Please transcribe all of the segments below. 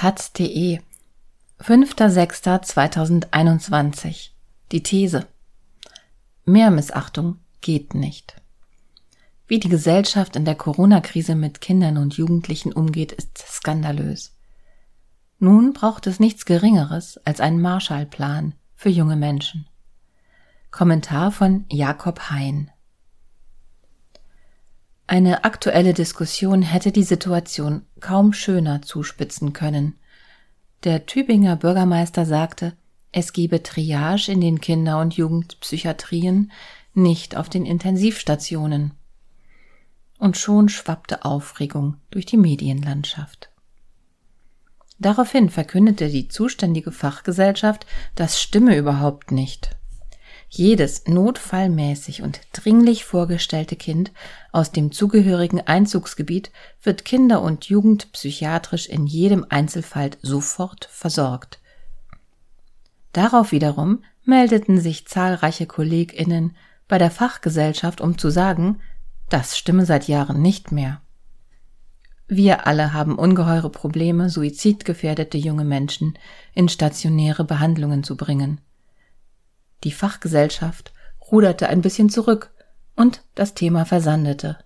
taz.de 5.6.2021 Die These Mehr Missachtung geht nicht. Wie die Gesellschaft in der Corona-Krise mit Kindern und Jugendlichen umgeht, ist skandalös. Nun braucht es nichts Geringeres als einen Marshallplan für junge Menschen. Kommentar von Jakob Hein Eine aktuelle Diskussion hätte die Situation kaum schöner zuspitzen können. Der Tübinger Bürgermeister sagte, es gebe Triage in den Kinder- und Jugendpsychiatrien, nicht auf den Intensivstationen. Und schon schwappte Aufregung durch die Medienlandschaft. Daraufhin verkündete die zuständige Fachgesellschaft, das stimme überhaupt nicht. Jedes notfallmäßig und dringlich vorgestellte Kind aus dem zugehörigen Einzugsgebiet wird kinder- und jugendpsychiatrisch in jedem Einzelfall sofort versorgt. Darauf wiederum meldeten sich zahlreiche KollegInnen bei der Fachgesellschaft, um zu sagen, das stimme seit Jahren nicht mehr. Wir alle haben ungeheure Probleme, suizidgefährdete junge Menschen in stationäre Behandlungen zu bringen. Die Fachgesellschaft ruderte ein bisschen zurück und das Thema versandete.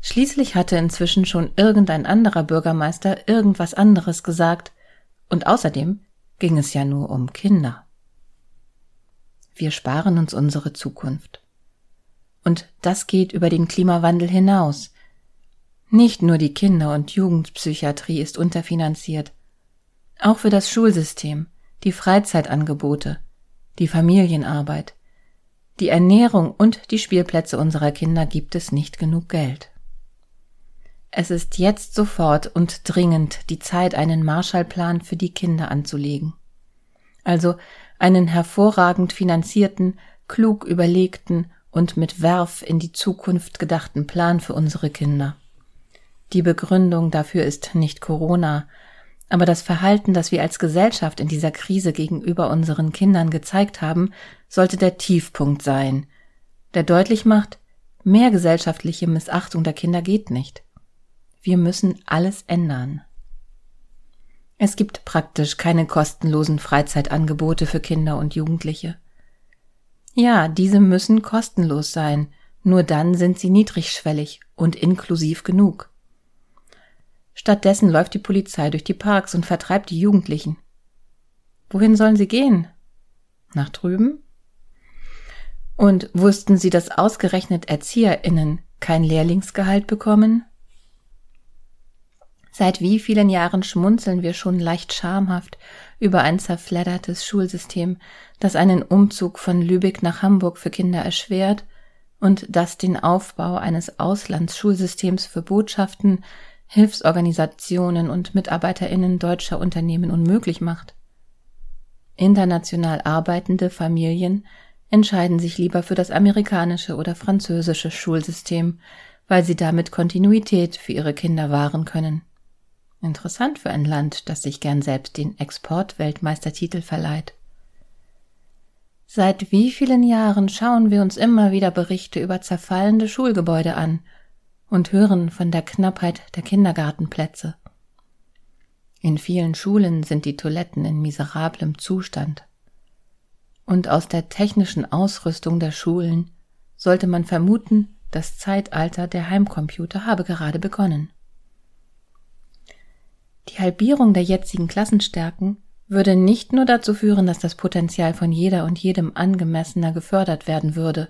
Schließlich hatte inzwischen schon irgendein anderer Bürgermeister irgendwas anderes gesagt, und außerdem ging es ja nur um Kinder. Wir sparen uns unsere Zukunft. Und das geht über den Klimawandel hinaus. Nicht nur die Kinder- und Jugendpsychiatrie ist unterfinanziert. Auch für das Schulsystem, die Freizeitangebote, die Familienarbeit, die Ernährung und die Spielplätze unserer Kinder gibt es nicht genug Geld. Es ist jetzt sofort und dringend die Zeit, einen Marshallplan für die Kinder anzulegen. Also einen hervorragend finanzierten, klug überlegten und mit Werf in die Zukunft gedachten Plan für unsere Kinder. Die Begründung dafür ist nicht Corona, aber das Verhalten, das wir als Gesellschaft in dieser Krise gegenüber unseren Kindern gezeigt haben, sollte der Tiefpunkt sein, der deutlich macht, mehr gesellschaftliche Missachtung der Kinder geht nicht. Wir müssen alles ändern. Es gibt praktisch keine kostenlosen Freizeitangebote für Kinder und Jugendliche. Ja, diese müssen kostenlos sein, nur dann sind sie niedrigschwellig und inklusiv genug. Stattdessen läuft die Polizei durch die Parks und vertreibt die Jugendlichen. Wohin sollen sie gehen? Nach drüben? Und wussten Sie, dass ausgerechnet Erzieherinnen kein Lehrlingsgehalt bekommen? Seit wie vielen Jahren schmunzeln wir schon leicht schamhaft über ein zerfleddertes Schulsystem, das einen Umzug von Lübeck nach Hamburg für Kinder erschwert und das den Aufbau eines Auslandsschulsystems für Botschaften, Hilfsorganisationen und Mitarbeiterinnen deutscher Unternehmen unmöglich macht. International arbeitende Familien entscheiden sich lieber für das amerikanische oder französische Schulsystem, weil sie damit Kontinuität für ihre Kinder wahren können. Interessant für ein Land, das sich gern selbst den Exportweltmeistertitel verleiht. Seit wie vielen Jahren schauen wir uns immer wieder Berichte über zerfallende Schulgebäude an und hören von der Knappheit der Kindergartenplätze. In vielen Schulen sind die Toiletten in miserablem Zustand. Und aus der technischen Ausrüstung der Schulen sollte man vermuten, das Zeitalter der Heimcomputer habe gerade begonnen. Die Halbierung der jetzigen Klassenstärken würde nicht nur dazu führen, dass das Potenzial von jeder und jedem angemessener gefördert werden würde,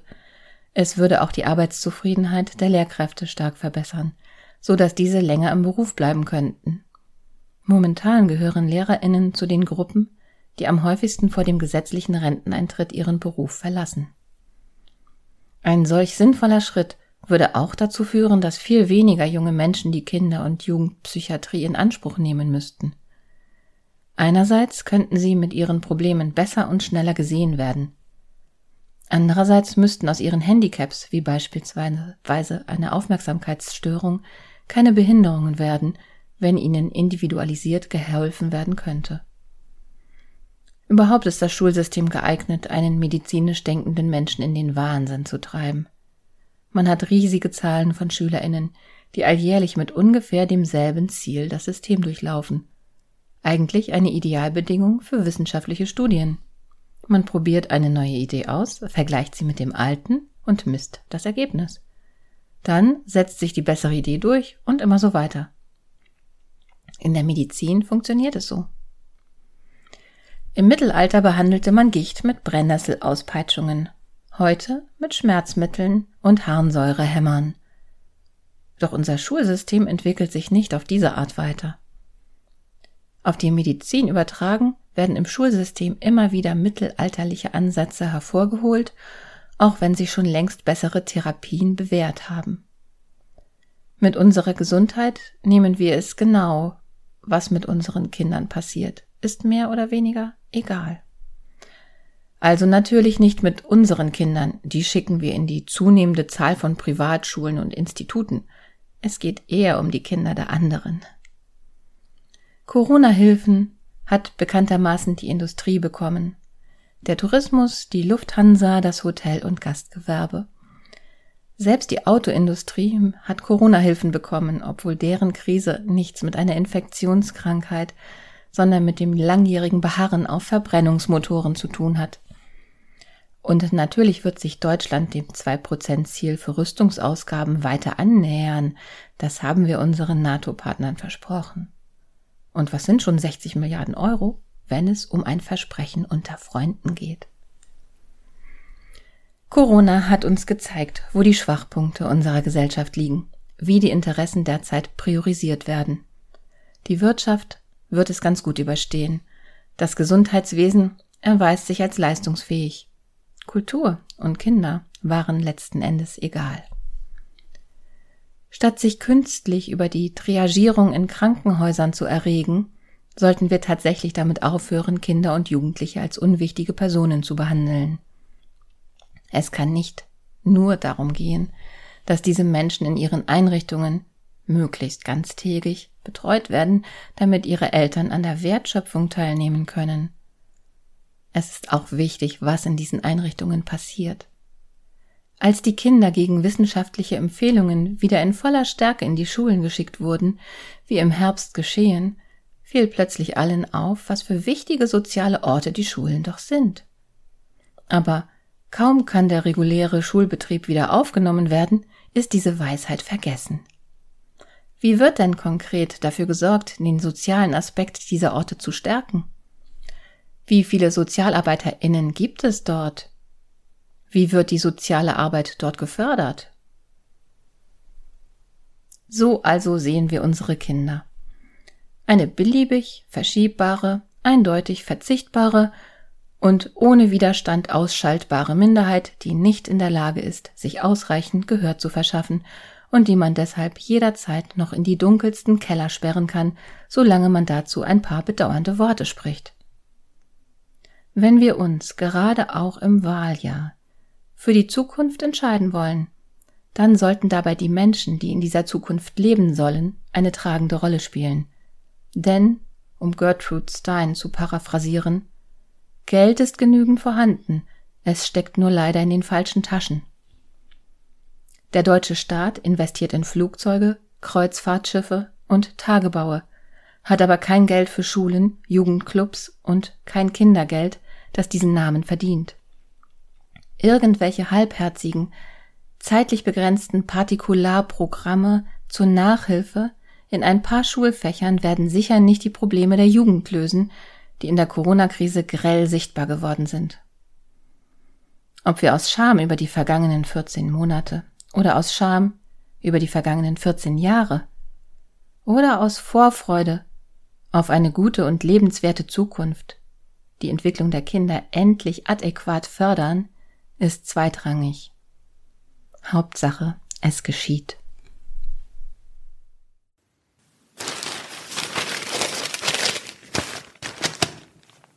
es würde auch die Arbeitszufriedenheit der Lehrkräfte stark verbessern, so dass diese länger im Beruf bleiben könnten. Momentan gehören Lehrerinnen zu den Gruppen, die am häufigsten vor dem gesetzlichen Renteneintritt ihren Beruf verlassen. Ein solch sinnvoller Schritt würde auch dazu führen, dass viel weniger junge Menschen die Kinder- und Jugendpsychiatrie in Anspruch nehmen müssten. Einerseits könnten sie mit ihren Problemen besser und schneller gesehen werden, Andererseits müssten aus ihren Handicaps, wie beispielsweise eine Aufmerksamkeitsstörung, keine Behinderungen werden, wenn ihnen individualisiert geholfen werden könnte. Überhaupt ist das Schulsystem geeignet, einen medizinisch denkenden Menschen in den Wahnsinn zu treiben. Man hat riesige Zahlen von Schülerinnen, die alljährlich mit ungefähr demselben Ziel das System durchlaufen. Eigentlich eine Idealbedingung für wissenschaftliche Studien. Man probiert eine neue Idee aus, vergleicht sie mit dem alten und misst das Ergebnis. Dann setzt sich die bessere Idee durch und immer so weiter. In der Medizin funktioniert es so. Im Mittelalter behandelte man Gicht mit Brennnesselauspeitschungen, heute mit Schmerzmitteln und Harnsäurehämmern. Doch unser Schulsystem entwickelt sich nicht auf diese Art weiter. Auf die Medizin übertragen werden im Schulsystem immer wieder mittelalterliche Ansätze hervorgeholt, auch wenn sich schon längst bessere Therapien bewährt haben. Mit unserer Gesundheit nehmen wir es genau, was mit unseren Kindern passiert, ist mehr oder weniger egal. Also natürlich nicht mit unseren Kindern, die schicken wir in die zunehmende Zahl von Privatschulen und Instituten. Es geht eher um die Kinder der anderen. Corona-Hilfen hat bekanntermaßen die Industrie bekommen. Der Tourismus, die Lufthansa, das Hotel- und Gastgewerbe. Selbst die Autoindustrie hat Corona-Hilfen bekommen, obwohl deren Krise nichts mit einer Infektionskrankheit, sondern mit dem langjährigen Beharren auf Verbrennungsmotoren zu tun hat. Und natürlich wird sich Deutschland dem 2%-Ziel für Rüstungsausgaben weiter annähern. Das haben wir unseren NATO-Partnern versprochen. Und was sind schon 60 Milliarden Euro, wenn es um ein Versprechen unter Freunden geht? Corona hat uns gezeigt, wo die Schwachpunkte unserer Gesellschaft liegen, wie die Interessen derzeit priorisiert werden. Die Wirtschaft wird es ganz gut überstehen. Das Gesundheitswesen erweist sich als leistungsfähig. Kultur und Kinder waren letzten Endes egal. Statt sich künstlich über die Triagierung in Krankenhäusern zu erregen, sollten wir tatsächlich damit aufhören, Kinder und Jugendliche als unwichtige Personen zu behandeln. Es kann nicht nur darum gehen, dass diese Menschen in ihren Einrichtungen möglichst ganztägig betreut werden, damit ihre Eltern an der Wertschöpfung teilnehmen können. Es ist auch wichtig, was in diesen Einrichtungen passiert. Als die Kinder gegen wissenschaftliche Empfehlungen wieder in voller Stärke in die Schulen geschickt wurden, wie im Herbst geschehen, fiel plötzlich allen auf, was für wichtige soziale Orte die Schulen doch sind. Aber kaum kann der reguläre Schulbetrieb wieder aufgenommen werden, ist diese Weisheit vergessen. Wie wird denn konkret dafür gesorgt, den sozialen Aspekt dieser Orte zu stärken? Wie viele SozialarbeiterInnen gibt es dort? Wie wird die soziale Arbeit dort gefördert? So also sehen wir unsere Kinder. Eine beliebig verschiebbare, eindeutig verzichtbare und ohne Widerstand ausschaltbare Minderheit, die nicht in der Lage ist, sich ausreichend Gehör zu verschaffen und die man deshalb jederzeit noch in die dunkelsten Keller sperren kann, solange man dazu ein paar bedauernde Worte spricht. Wenn wir uns gerade auch im Wahljahr für die Zukunft entscheiden wollen, dann sollten dabei die Menschen, die in dieser Zukunft leben sollen, eine tragende Rolle spielen. Denn, um Gertrude Stein zu paraphrasieren, Geld ist genügend vorhanden, es steckt nur leider in den falschen Taschen. Der deutsche Staat investiert in Flugzeuge, Kreuzfahrtschiffe und Tagebaue, hat aber kein Geld für Schulen, Jugendclubs und kein Kindergeld, das diesen Namen verdient irgendwelche halbherzigen, zeitlich begrenzten Partikularprogramme zur Nachhilfe in ein paar Schulfächern werden sicher nicht die Probleme der Jugend lösen, die in der Corona-Krise grell sichtbar geworden sind. Ob wir aus Scham über die vergangenen 14 Monate oder aus Scham über die vergangenen 14 Jahre oder aus Vorfreude auf eine gute und lebenswerte Zukunft die Entwicklung der Kinder endlich adäquat fördern, ist zweitrangig. Hauptsache, es geschieht.